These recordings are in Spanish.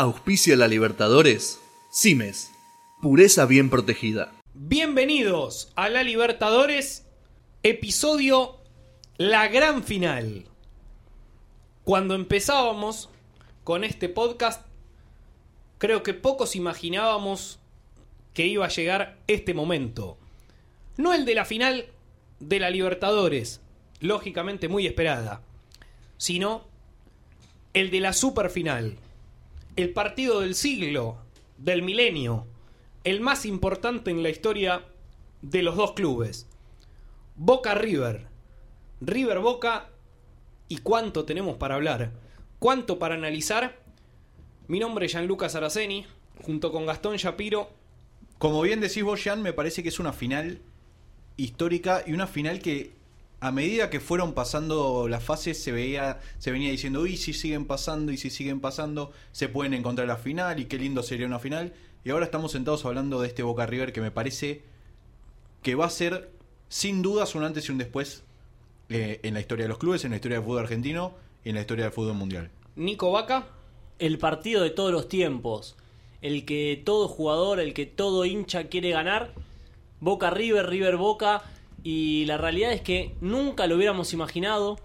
Auspicia la Libertadores. Cimes. Pureza bien protegida. Bienvenidos a la Libertadores, episodio La Gran Final. Cuando empezábamos con este podcast, creo que pocos imaginábamos que iba a llegar este momento. No el de la final de la Libertadores, lógicamente muy esperada, sino el de la superfinal, el partido del siglo, del milenio, el más importante en la historia de los dos clubes. Boca River, River Boca y cuánto tenemos para hablar, cuánto para analizar. Mi nombre es Gianluca Saraceni, junto con Gastón Shapiro. Como bien decís vos, Jan, me parece que es una final histórica y una final que a medida que fueron pasando las fases se veía se venía diciendo y si siguen pasando y si siguen pasando se pueden encontrar la final y qué lindo sería una final y ahora estamos sentados hablando de este Boca River que me parece que va a ser sin dudas un antes y un después eh, en la historia de los clubes, en la historia del fútbol argentino y en la historia del fútbol mundial. Nico Vaca, el partido de todos los tiempos, el que todo jugador, el que todo hincha quiere ganar, Boca River, River Boca, y la realidad es que nunca lo hubiéramos imaginado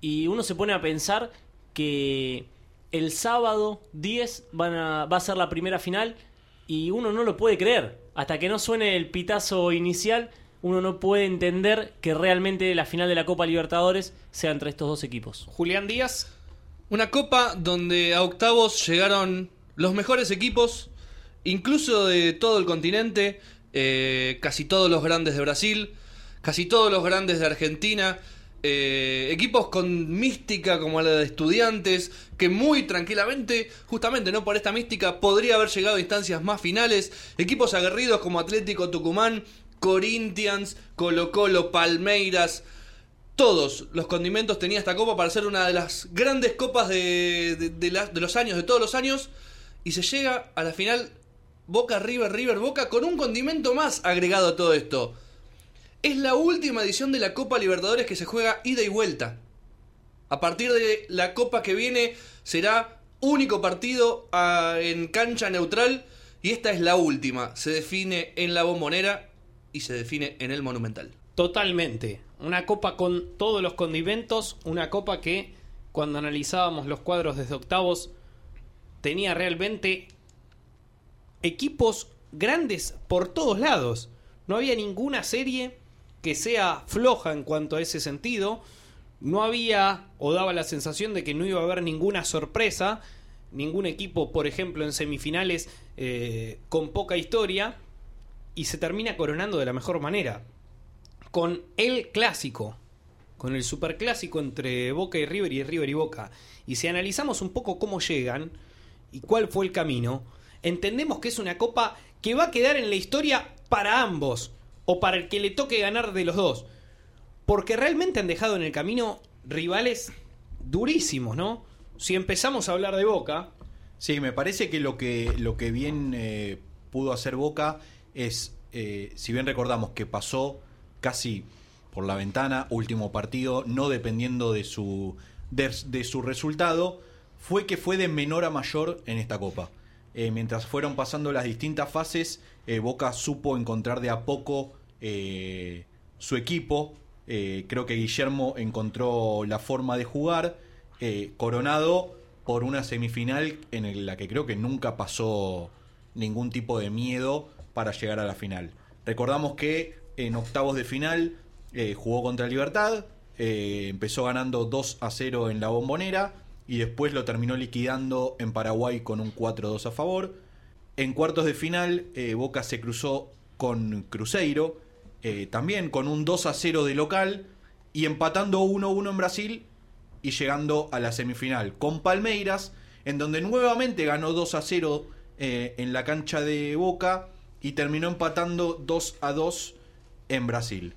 y uno se pone a pensar que el sábado 10 van a, va a ser la primera final y uno no lo puede creer. Hasta que no suene el pitazo inicial, uno no puede entender que realmente la final de la Copa Libertadores sea entre estos dos equipos. Julián Díaz, Una copa donde a octavos llegaron los mejores equipos, incluso de todo el continente, eh, casi todos los grandes de Brasil, casi todos los grandes de Argentina, eh, equipos con mística como la de estudiantes, que muy tranquilamente, justamente no por esta mística, podría haber llegado a instancias más finales, equipos aguerridos como Atlético Tucumán, Corinthians, Colo Colo, Palmeiras, todos los condimentos tenía esta copa para ser una de las grandes copas de, de- de los años, de todos los años, y se llega a la final Boca River, River Boca, con un condimento más agregado a todo esto. Es la última edición de la Copa Libertadores que se juega ida y vuelta. A partir de la Copa que viene será único partido ah, en cancha neutral y esta es la última. Se define en la bombonera y se define en el monumental. totalmente. Una copa con todos los condimentos, una copa que cuando analizábamos los cuadros desde octavos tenía realmente equipos grandes por todos lados. No había ninguna serie que sea floja en cuanto a ese sentido. No había o daba la sensación de que no iba a haber ninguna sorpresa. Ningún equipo, por ejemplo, en semifinales eh, con poca historia. Y se termina coronando de la mejor manera. Con el clásico. Con el superclásico entre Boca y River y River y Boca. Y si analizamos un poco cómo llegan y cuál fue el camino, entendemos que es una copa que va a quedar en la historia para ambos, o para el que le toque ganar de los dos. Porque realmente han dejado en el camino rivales durísimos, ¿no? Si empezamos a hablar de Boca, Sí, me parece que lo que, lo que bien eh, pudo hacer Boca es, eh, si bien recordamos que pasó casi por la ventana, último partido, no dependiendo de su, de, su resultado, fue que fue de menor a mayor en esta Copa. Eh, mientras fueron pasando las distintas fases, Boca supo encontrar de a poco eh, su equipo. Eh, creo que Guillermo encontró la forma de jugar, eh, coronado por una semifinal en la que creo que nunca pasó ningún tipo de miedo para llegar a la final. Recordamos que en octavos de final jugó contra Libertad, empezó ganando 2 a 0 en la bombonera y después lo terminó liquidando en Paraguay con un 4-2 a favor. En cuartos de final, Boca se cruzó con Cruzeiro, eh, también con un 2 a 0 de local y empatando 1-1 en Brasil y llegando a la semifinal con Palmeiras, en donde nuevamente ganó 2 a 0 eh, en la cancha de Boca y terminó empatando 2 a 2 en Brasil.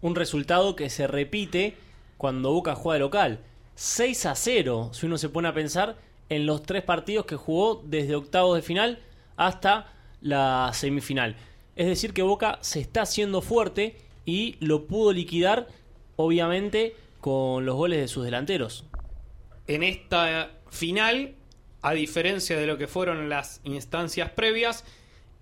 Un resultado que se repite cuando Boca juega de local. 6 a 0, si uno se pone a pensar en los tres partidos que jugó desde octavos de final hasta la semifinal. Es decir, que Boca se está haciendo fuerte y lo pudo liquidar, obviamente, con los goles de sus delanteros. en esta final a diferencia de lo que fueron las instancias previas,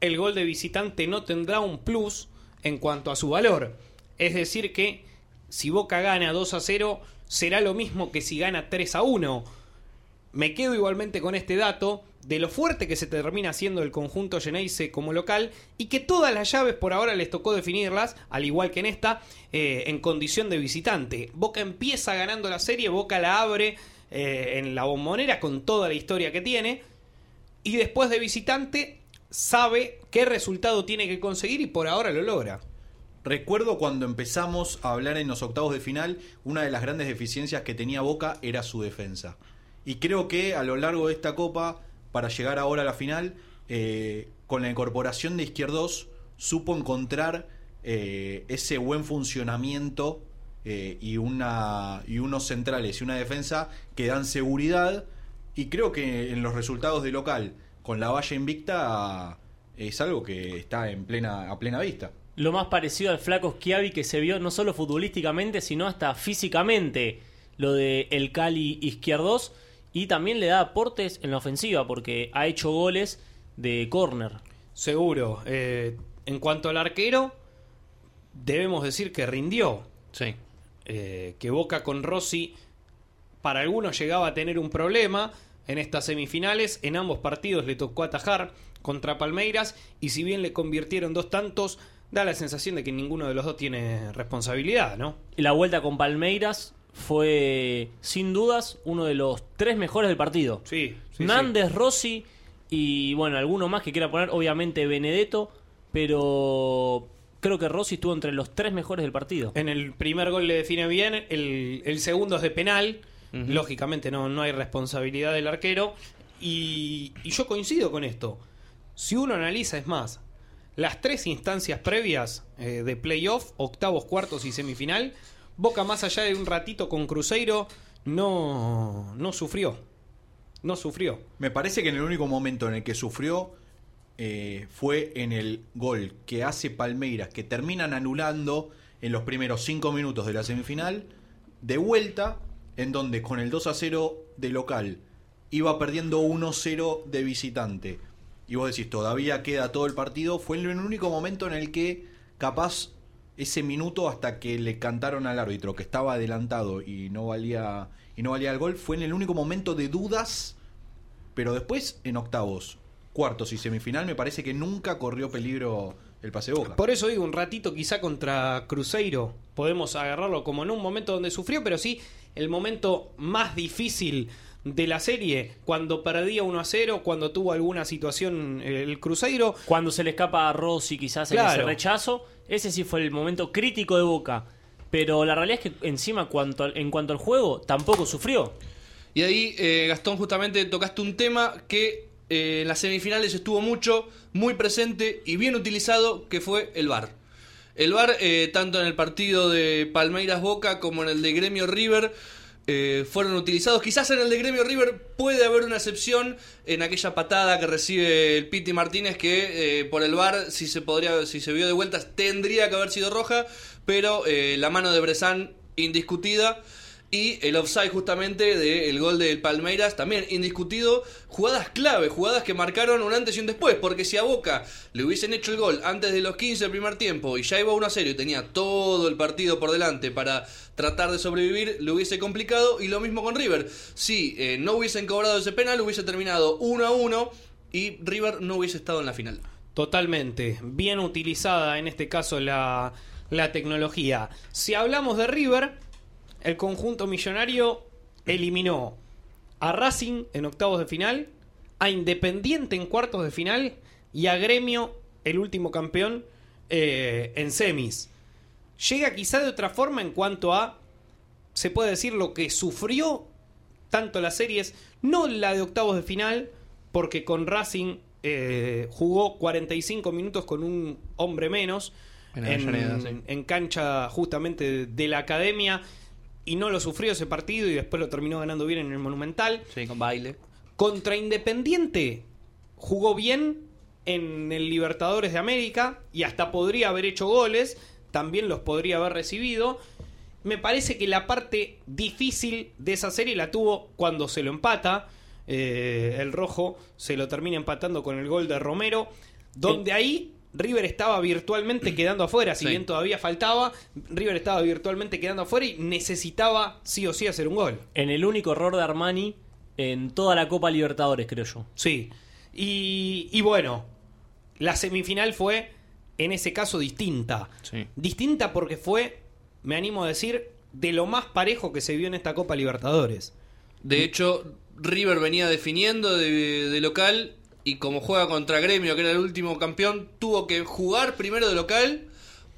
el gol de visitante no tendrá un plus en cuanto a su valor. Es decir que si Boca gana 2 a 0, será lo mismo que si gana 3 a 1. Me quedo igualmente con este dato de lo fuerte que se termina haciendo el conjunto Geneise como local y que todas las llaves por ahora les tocó definirlas, al igual que en esta, eh, en condición de visitante. Boca empieza ganando la serie, Boca la abre eh, en la bombonera con toda la historia que tiene y después de visitante sabe qué resultado tiene que conseguir y por ahora lo logra. Recuerdo cuando empezamos a hablar en los octavos de final, una de las grandes deficiencias que tenía Boca era su defensa. Y creo que a lo largo de esta copa, para llegar ahora a la final, eh, con la incorporación de Izquierdos, supo encontrar eh, ese buen funcionamiento eh, y, una, y unos centrales y una defensa que dan seguridad. Y creo que en los resultados de local, con la valla invicta, es algo que está en plena, a plena vista. Lo más parecido al flaco Schiavi que se vio no solo futbolísticamente, sino hasta físicamente. Lo de el Cali Izquierdos. Y también le da aportes en la ofensiva porque ha hecho goles de córner. Seguro. Eh, en cuanto al arquero, debemos decir que rindió. Sí. Eh, que Boca con Rossi para algunos llegaba a tener un problema en estas semifinales. En ambos partidos le tocó atajar contra Palmeiras y si bien le convirtieron dos tantos, da la sensación de que ninguno de los dos tiene responsabilidad, ¿no? Y la vuelta con Palmeiras fue sin dudas uno de los tres mejores del partido. Sí, sí, Nández, Rossi y bueno, alguno más que quiera poner, obviamente Benedetto, pero creo que Rossi estuvo entre los tres mejores del partido. En el primer gol le define bien, el, el segundo es de penal, lógicamente no, no hay responsabilidad del arquero, y, y yo coincido con esto. Si uno analiza, es más, las tres instancias previas eh, de playoff, octavos, cuartos y semifinal, Boca más allá de un ratito con Cruzeiro, no, no sufrió. No sufrió. Me parece que en el único momento en el que sufrió eh, fue en el gol que hace Palmeiras, que terminan anulando en los primeros cinco minutos de la semifinal, de vuelta, en donde con el 2 a 0 de local iba perdiendo 1-0 de visitante. Y vos decís, todavía queda todo el partido. Fue el único momento en el que, capaz, ese minuto hasta que le cantaron al árbitro que estaba adelantado y no valía y no valía el gol fue en el único momento de dudas pero después en octavos cuartos y semifinal me parece que nunca corrió peligro el pase boca Por eso digo, un ratito quizá contra Cruzeiro podemos agarrarlo como en un momento donde sufrió, pero sí el momento más difícil de la serie, cuando perdía 1 a 0, cuando tuvo alguna situación el Cruzeiro. Cuando se le escapa a Rossi quizás en Claro. ese rechazo, ese sí fue el momento crítico de Boca. Pero la realidad es que encima cuanto al- en cuanto al juego tampoco sufrió. Y ahí, eh, Gastón, justamente tocaste un tema que eh, en las semifinales estuvo mucho, muy presente y bien utilizado, que fue el VAR. El VAR, eh, tanto en el partido de Palmeiras Boca como en el de Gremio River, eh, fueron utilizados. Quizás en el de Gremio River puede haber una excepción en aquella patada que recibe el Piti Martínez, que eh, por el VAR, si se podría, si se vio de vueltas, tendría que haber sido roja, pero eh, la mano de Bresan indiscutida. Y el offside justamente del gol del Palmeiras, también indiscutido. Jugadas clave, jugadas que marcaron un antes y un después. Porque si a Boca le hubiesen hecho el gol antes de los 15 del primer tiempo y ya iba 1 a 0 y tenía todo el partido por delante para tratar de sobrevivir, le hubiese complicado. Y lo mismo con River. Si eh, no hubiesen cobrado ese penal, hubiese terminado 1 a 1 y River no hubiese estado en la final. Totalmente. Bien utilizada en este caso la, la tecnología. Si hablamos de River, el conjunto millonario eliminó a Racing en octavos de final, a Independiente en cuartos de final y a Gremio, el último campeón, eh, en semis. Llega quizá de otra forma en cuanto a, se puede decir, lo que sufrió tanto las series, no la de octavos de final, porque con Racing eh, jugó 45 minutos con un hombre menos En cancha justamente de la academia y no lo sufrió ese partido y después lo terminó ganando bien en el Monumental. Sí, con baile. Contra Independiente jugó bien en el Libertadores de América y hasta podría haber hecho goles, también los podría haber recibido. Me parece que la parte difícil de esa serie la tuvo cuando se lo empata. eh, el rojo se lo termina empatando con el gol de Romero, donde ahí River estaba virtualmente quedando afuera, si Sí. bien todavía faltaba, River estaba virtualmente quedando afuera y necesitaba sí o sí hacer un gol. En el único error de Armani en toda la Copa Libertadores, creo yo. Sí. Y, y bueno, la semifinal fue en ese caso distinta. Sí. Distinta porque fue, me animo a decir, de lo más parejo que se vio en esta Copa Libertadores. De hecho, River venía definiendo de, de local y como juega contra Gremio, que era el último campeón, tuvo que jugar primero de local,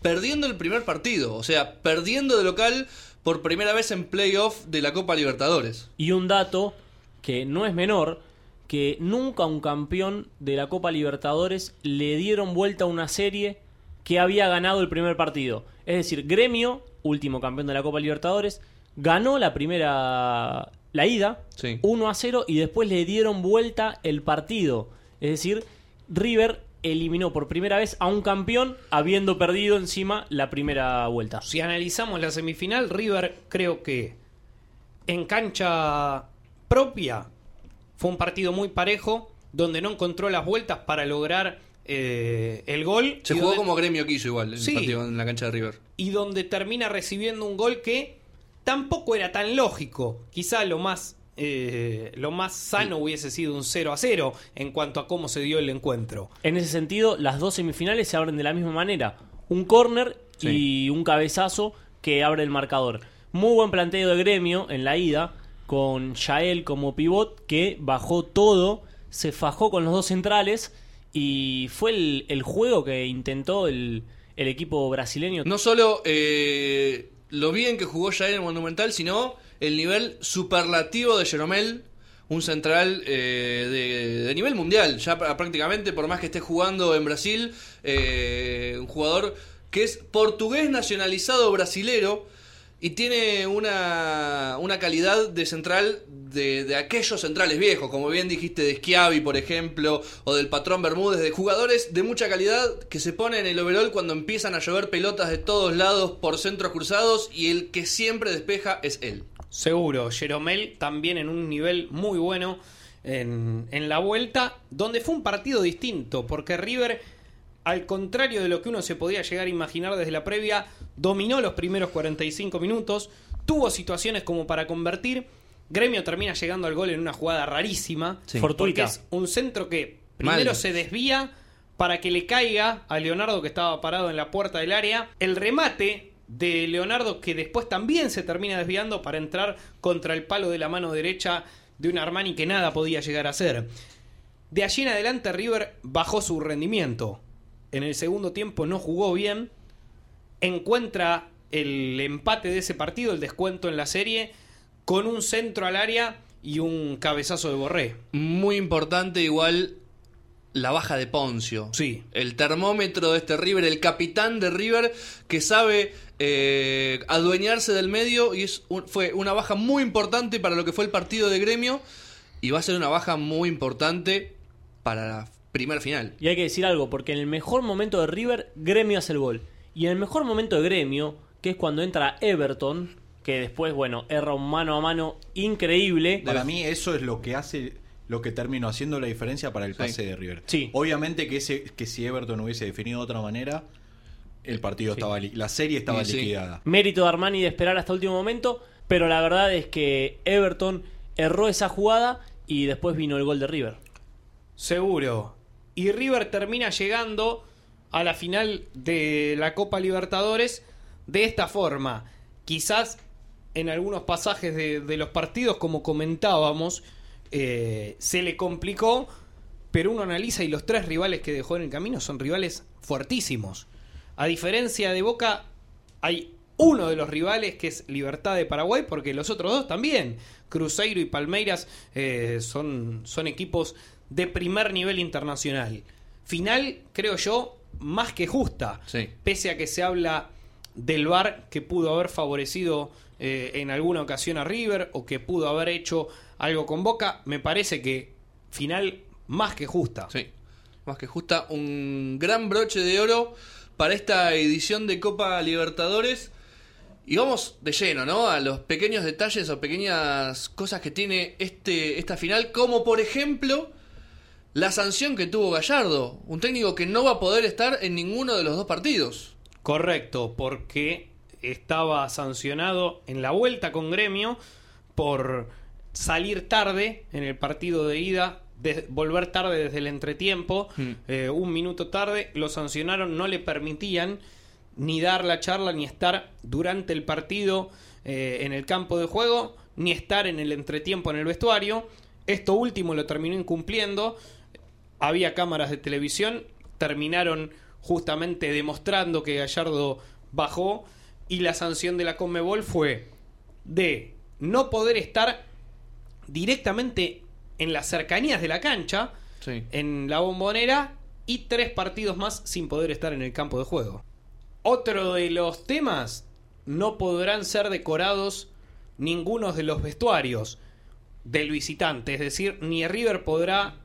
perdiendo el primer partido. O sea, perdiendo de local por primera vez en playoff de la Copa Libertadores. Y un dato que no es menor, que nunca a un campeón de la Copa Libertadores le dieron vuelta a una serie que había ganado el primer partido. Es decir, Gremio, último campeón de la Copa Libertadores, ganó la primera la ida Sí. 1 a 0 y después le dieron vuelta el partido. Es decir, River eliminó por primera vez a un campeón habiendo perdido encima la primera vuelta. Si analizamos la semifinal, River creo que en cancha propia fue un partido muy parejo, donde no encontró las vueltas para lograr eh, el gol. Se jugó donde- como Gremio quiso igual el Sí. partido en la cancha de River. y donde termina recibiendo un gol que tampoco era tan lógico. Quizá lo más, eh, lo más sano hubiese sido un 0 a 0 en cuanto a cómo se dio el encuentro. En ese sentido, las dos semifinales se abren de la misma manera. Un córner y un cabezazo que abre el marcador. Muy buen planteo de gremio en la ida, con Yael como pivot, que bajó todo, se fajó con los dos centrales y fue el, el juego que intentó el, el equipo brasileño. No solo eh, lo bien que jugó ya en el Monumental, sino el nivel superlativo de Jeromel, un central eh, de, nivel mundial, ya pr- prácticamente, por más que esté jugando en Brasil, eh, un jugador que es portugués nacionalizado brasilero y tiene una, una calidad de central de, de aquellos centrales viejos, como bien dijiste, de Schiavi, por ejemplo, o del patrón Bermúdez, de jugadores de mucha calidad que se ponen en el overall cuando empiezan a llover pelotas de todos lados por centros cruzados y el que siempre despeja es él. Seguro, Jeromel también en un nivel muy bueno en, en la vuelta, donde fue un partido distinto, porque River, al contrario de lo que uno se podía llegar a imaginar desde la previa, dominó los primeros 45 minutos, tuvo situaciones como para convertir, Gremio termina llegando al gol en una jugada rarísima, Sí. porque Fortuita. es un centro que primero Mal. se desvía para que le caiga a Leonardo que estaba parado en la puerta del área. El remate de Leonardo que después también se termina desviando para entrar contra el palo de la mano derecha de un Armani que nada podía llegar a hacer. De allí en adelante River bajó su rendimiento. En el segundo tiempo no jugó bien. Encuentra el empate de ese partido, el descuento en la serie, con un centro al área y un cabezazo de Borré. Muy importante igual la baja de Poncio. Sí. El termómetro de este River, el capitán de River que sabe eh, adueñarse del medio y es un- fue una baja muy importante para lo que fue el partido de gremio y va a ser una baja muy importante para la primer final. Y hay que decir algo, porque en el mejor momento de River, Gremio hace el gol. Y en el mejor momento de Gremio, que es cuando entra Everton, que después, bueno, erra un mano a mano increíble. Para mí eso es lo que hace lo que terminó haciendo la diferencia para el Sí. pase de River. Sí. Obviamente que ese que si Everton hubiese definido de otra manera, el partido estaba la serie estaba Sí, sí. liquidada. Mérito de Armani de esperar hasta el último momento, pero la verdad es que Everton erró esa jugada y después vino el gol de River. Seguro. Y River termina llegando a la final de la Copa Libertadores de esta forma. Quizás en algunos pasajes de, los partidos, como comentábamos, eh, se le complicó, pero uno analiza y los tres rivales que dejó en el camino son rivales fuertísimos. A diferencia de Boca, hay uno de los rivales que es Libertad de Paraguay, porque los otros dos también, Cruzeiro y Palmeiras, eh, son equipos de primer nivel internacional. Final, creo yo, más que justa, Sí. pese a que se habla del VAR que pudo haber favorecido eh, en alguna ocasión a River o que pudo haber hecho algo con Boca, me parece que final más que justa. Sí, más que justa, un gran broche de oro para esta edición de Copa Libertadores. Y vamos de lleno, ¿no? A los pequeños detalles o pequeñas cosas que tiene este, esta final, como por ejemplo la sanción que tuvo Gallardo, un técnico que no va a poder estar en ninguno de los dos partidos. Correcto, porque estaba sancionado en la vuelta con gremio por salir tarde en el partido de ida, de- volver tarde desde el entretiempo, Hmm. eh, un minuto tarde, lo sancionaron, no le permitían ni dar la charla, ni estar durante el partido eh, en el campo de juego, ni estar en el entretiempo en el vestuario. Esto último lo terminó incumpliendo. Había cámaras de televisión, terminaron justamente demostrando que Gallardo bajó y la sanción de la Conmebol fue de no poder estar directamente en las cercanías de la cancha, Sí. en la bombonera y tres partidos más sin poder estar en el campo de juego. Otro de los temas, no podrán ser decorados ninguno de los vestuarios del visitante, es decir, ni River podrá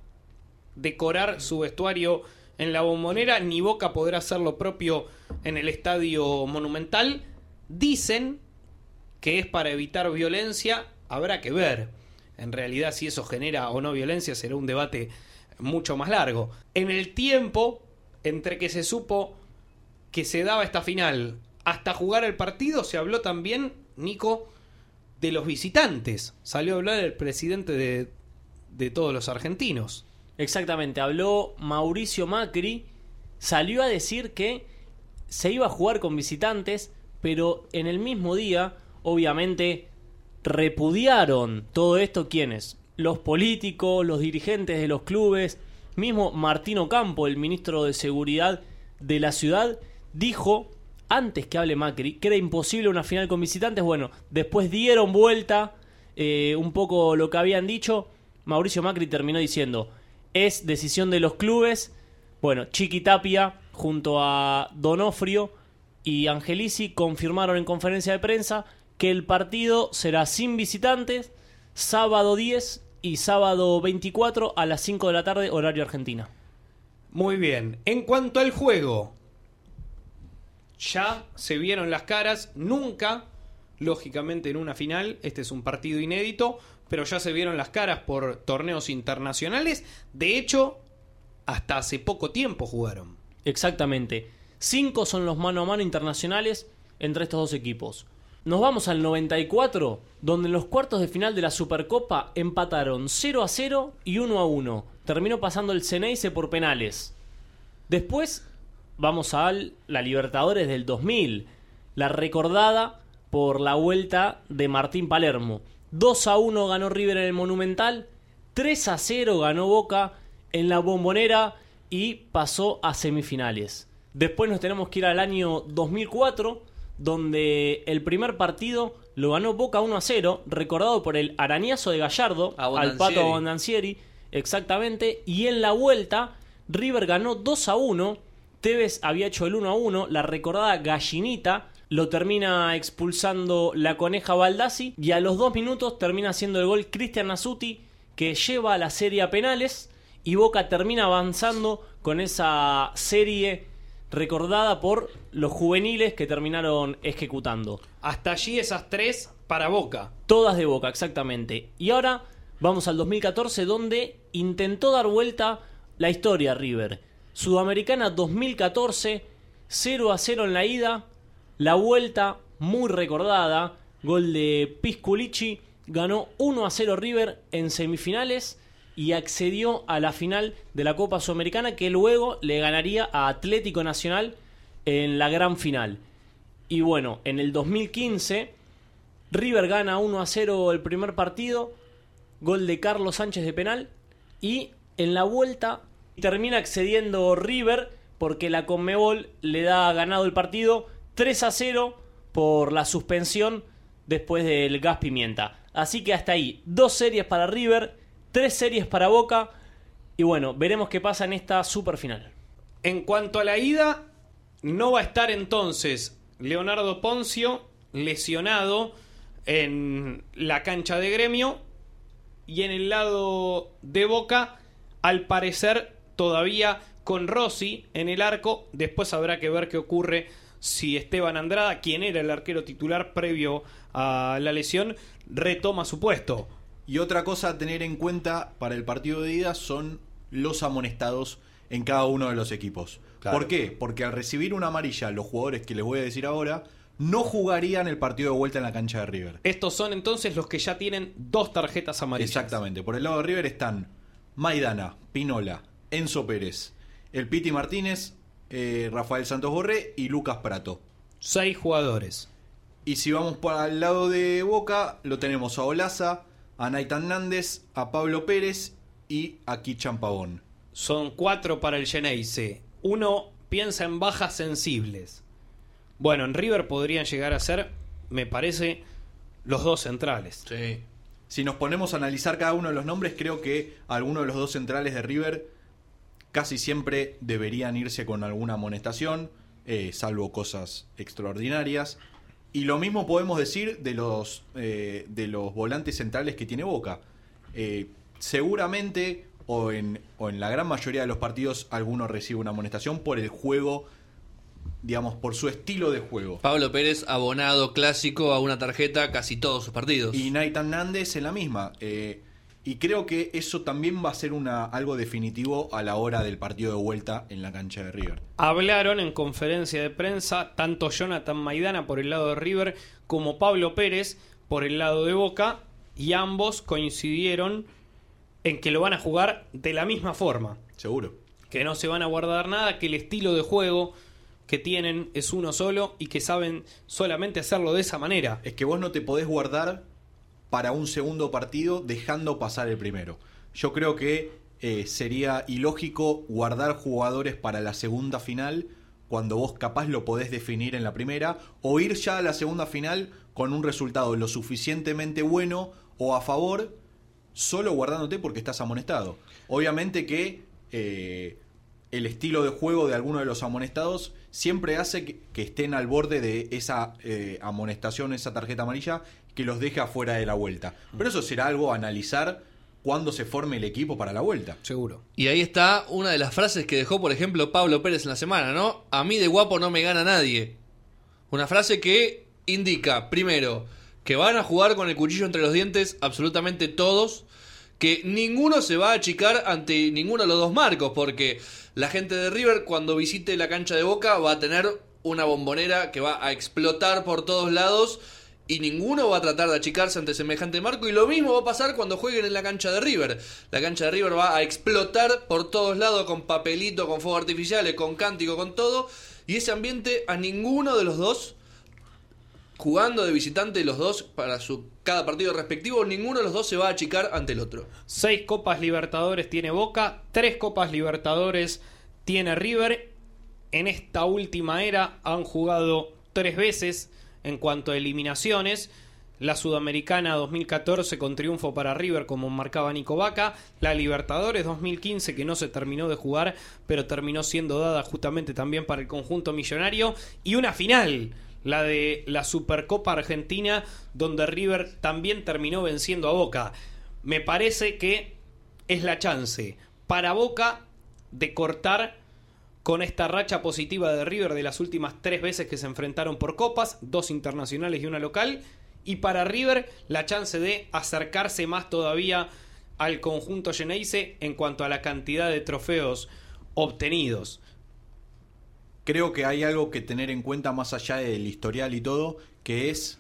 decorar su vestuario en la bombonera, ni Boca podrá hacer lo propio en el estadio monumental. Dicen que es para evitar violencia, habrá que ver. En realidad, si eso genera o no violencia, será un debate mucho más largo. En el tiempo entre que se supo que se daba esta final hasta jugar el partido, se habló también, Nico, de los visitantes. Salió a hablar el presidente de, de todos los argentinos. Exactamente, habló Mauricio Macri, salió a decir que se iba a jugar con visitantes, pero en el mismo día, obviamente, repudiaron todo esto quienes? Los políticos, los dirigentes de los clubes, mismo Martino Campo, el ministro de Seguridad de la ciudad, dijo, antes que hable Macri, que era imposible una final con visitantes. Bueno, después dieron vuelta eh, un poco lo que habían dicho. Mauricio Macri terminó diciendo, es decisión de los clubes. Bueno, Chiqui Tapia junto a Donofrio y Angelici confirmaron en conferencia de prensa que el partido será sin visitantes, sábado 10 y sábado 24 a las 5 de la tarde, horario argentina. Muy bien. En cuanto al juego, ya se vieron las caras. Nunca, lógicamente, en una final. Este es un partido inédito. Pero ya se vieron las caras por torneos internacionales. De hecho, hasta hace poco tiempo jugaron. Exactamente. Cinco son los mano a mano internacionales entre estos dos equipos. Nos vamos al 94, donde en los cuartos de final de la Supercopa empataron 0 a 0 y 1 a 1. Terminó pasando el Ceneice por penales. Después vamos a la Libertadores del 2000, la recordada por la vuelta de Martín Palermo. 2 a 1 ganó River en el Monumental, 3 a 0 ganó Boca en la Bombonera y pasó a semifinales. Después nos tenemos que ir al año 2004, donde el primer partido lo ganó Boca 1 a 0, recordado por el arañazo de Gallardo al pato Bondancieri, exactamente, y en la vuelta River ganó 2 a 1, Tevez había hecho el 1 a 1, la recordada gallinita lo termina expulsando la coneja Baldassi y a los dos minutos termina haciendo el gol Cristian Nasuti que lleva a la serie a penales y Boca termina avanzando con esa serie recordada por los juveniles que terminaron ejecutando. Hasta allí esas tres para Boca. Todas de Boca, exactamente. Y ahora vamos al 2014 donde intentó dar vuelta la historia River. Sudamericana 2014, 0 a 0 en la ida, la vuelta muy recordada, gol de Pisculici, ganó 1 a 0 River en semifinales y accedió a la final de la Copa Sudamericana que luego le ganaría a Atlético Nacional en la gran final. Y bueno, en el 2015 River gana 1 a 0 el primer partido, gol de Carlos Sánchez de penal y en la vuelta termina accediendo River porque la Conmebol le da ganado el partido 3 a 0 por la suspensión después del gas pimienta. Así que hasta ahí, dos series para River, tres series para Boca y bueno, veremos qué pasa en esta super final. En cuanto a la ida, no va a estar entonces Leonardo Poncio lesionado en la cancha de gremio y en el lado de Boca, al parecer todavía con Rossi en el arco. Después habrá que ver qué ocurre si Esteban Andrada, quien era el arquero titular previo a la lesión, retoma su puesto. Y otra cosa a tener en cuenta para el partido de ida son los amonestados en cada uno de los equipos. Claro. ¿Por qué? Porque al recibir una amarilla, los jugadores que les voy a decir ahora no jugarían el partido de vuelta en la cancha de River. Estos son entonces los que ya tienen dos tarjetas amarillas. Exactamente. Por el lado de River están Maidana, Pinola, Enzo Pérez, el Piti Martínez, eh, Rafael Santos Borré y Lucas Prato. Seis jugadores. Y si vamos para el lado de Boca, lo tenemos a Olaza, a Naitan Nández, a Pablo Pérez y a Kichan Pavón. Son cuatro para el Geneise. Uno piensa en bajas sensibles. Bueno, en River podrían llegar a ser, me parece, los dos centrales. Sí. Si nos ponemos a analizar cada uno de los nombres, creo que alguno de los dos centrales de River casi siempre deberían irse con alguna amonestación, eh, salvo cosas extraordinarias. Y lo mismo podemos decir de los, eh, de los volantes centrales que tiene Boca. Eh, seguramente, o en, o en la gran mayoría de los partidos, alguno recibe una amonestación por el juego, digamos, por su estilo de juego. Pablo Pérez, abonado clásico a una tarjeta casi todos sus partidos. Y Nathan Nández en la misma. Eh, y creo que eso también va a ser una, algo definitivo a la hora del partido de vuelta en la cancha de River. Hablaron en conferencia de prensa tanto Jonathan Maidana por el lado de River como Pablo Pérez por el lado de Boca y ambos coincidieron en que lo van a jugar de la misma forma, Seguro. que no se van a guardar nada, que el estilo de juego que tienen es uno solo y que saben solamente hacerlo de esa manera. Es que vos no te podés guardar para un segundo partido dejando pasar el primero. Yo creo que eh, sería ilógico guardar jugadores para la segunda final cuando vos capaz lo podés definir en la primera o ir ya a la segunda final con un resultado lo suficientemente bueno o a favor solo guardándote porque estás amonestado. Obviamente que eh, el estilo de juego de alguno de los amonestados siempre hace que, estén al borde de esa eh, amonestación, esa tarjeta amarilla, que los deje afuera de la vuelta. Pero eso será algo a analizar cuando se forme el equipo para la vuelta. Seguro. Y ahí está una de las frases que dejó, por ejemplo, Pablo Pérez en la semana, ¿no? A mí de guapo no me gana nadie. Una frase que indica, primero, que van a jugar con el cuchillo entre los dientes absolutamente todos, que ninguno se va a achicar ante ninguno de los dos marcos, porque la gente de River cuando visite la cancha de Boca va a tener una bombonera que va a explotar por todos lados y ninguno va a tratar de achicarse ante semejante marco y lo mismo va a pasar cuando jueguen en la cancha de River. La cancha de River va a explotar por todos lados con papelito, con fuegos artificiales, con cántico, con todo y ese ambiente a ninguno de los dos jugando de visitante los dos para su cada partido respectivo, ninguno de los dos se va a achicar ante el otro. Seis Copas Libertadores tiene Boca, tres Copas Libertadores tiene River. En esta última era han jugado tres veces en cuanto a eliminaciones. La Sudamericana 2014 con triunfo para River como marcaba Nico Vaca. La Libertadores 2015 que no se terminó de jugar pero terminó siendo dada justamente también para el conjunto millonario. Y una final, la de la Supercopa Argentina donde River también terminó venciendo a Boca. Me parece que es la chance para Boca de cortar con esta racha positiva de River de las últimas tres veces que se enfrentaron por copas, dos internacionales y una local, y para River la chance de acercarse más todavía al conjunto Geneise en cuanto a la cantidad de trofeos obtenidos. Creo que hay algo que tener en cuenta más allá del historial y todo, que es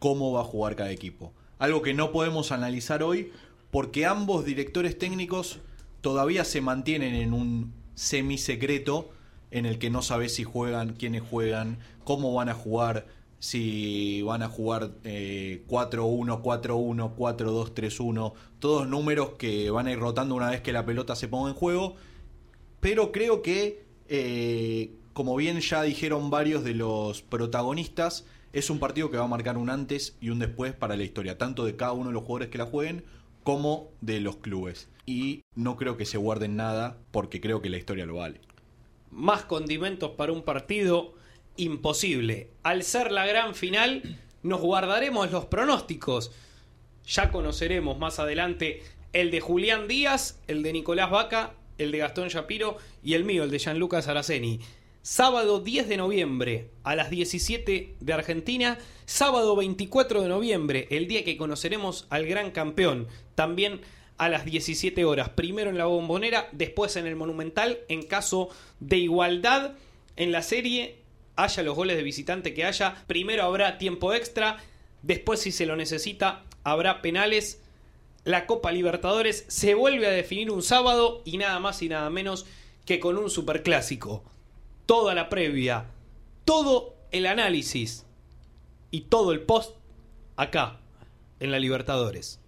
cómo va a jugar cada equipo. Algo que no podemos analizar hoy porque ambos directores técnicos todavía se mantienen en un semisecreto en el que no sabes si juegan, quiénes juegan, cómo van a jugar, si van a jugar eh, 4-1, 4-1, 4-2, 3-1, todos números que van a ir rotando una vez que la pelota se ponga en juego. Pero creo que, eh, como bien ya dijeron varios de los protagonistas, es un partido que va a marcar un antes y un después para la historia, tanto de cada uno de los jugadores que la jueguen como de los clubes. Y no creo que se guarden nada porque creo que la historia lo vale. Más condimentos para un partido imposible. Al ser la gran final, nos guardaremos los pronósticos. Ya conoceremos más adelante el de Julián Díaz, el de Nicolás Vaca, el de Gastón Shapiro y el mío, el de Gianluca Saraceni. sábado 10 de noviembre a las 17 de Argentina, sábado 24 de noviembre, el día que conoceremos al gran campeón, también a las 17 horas, primero en la bombonera, después en el monumental, en caso de igualdad en la serie, haya los goles de visitante que haya, primero habrá tiempo extra, después si se lo necesita habrá penales. La Copa Libertadores se vuelve a definir un sábado y nada más y nada menos que con un superclásico. Toda la previa, todo el análisis y todo el post acá en la Libertadores.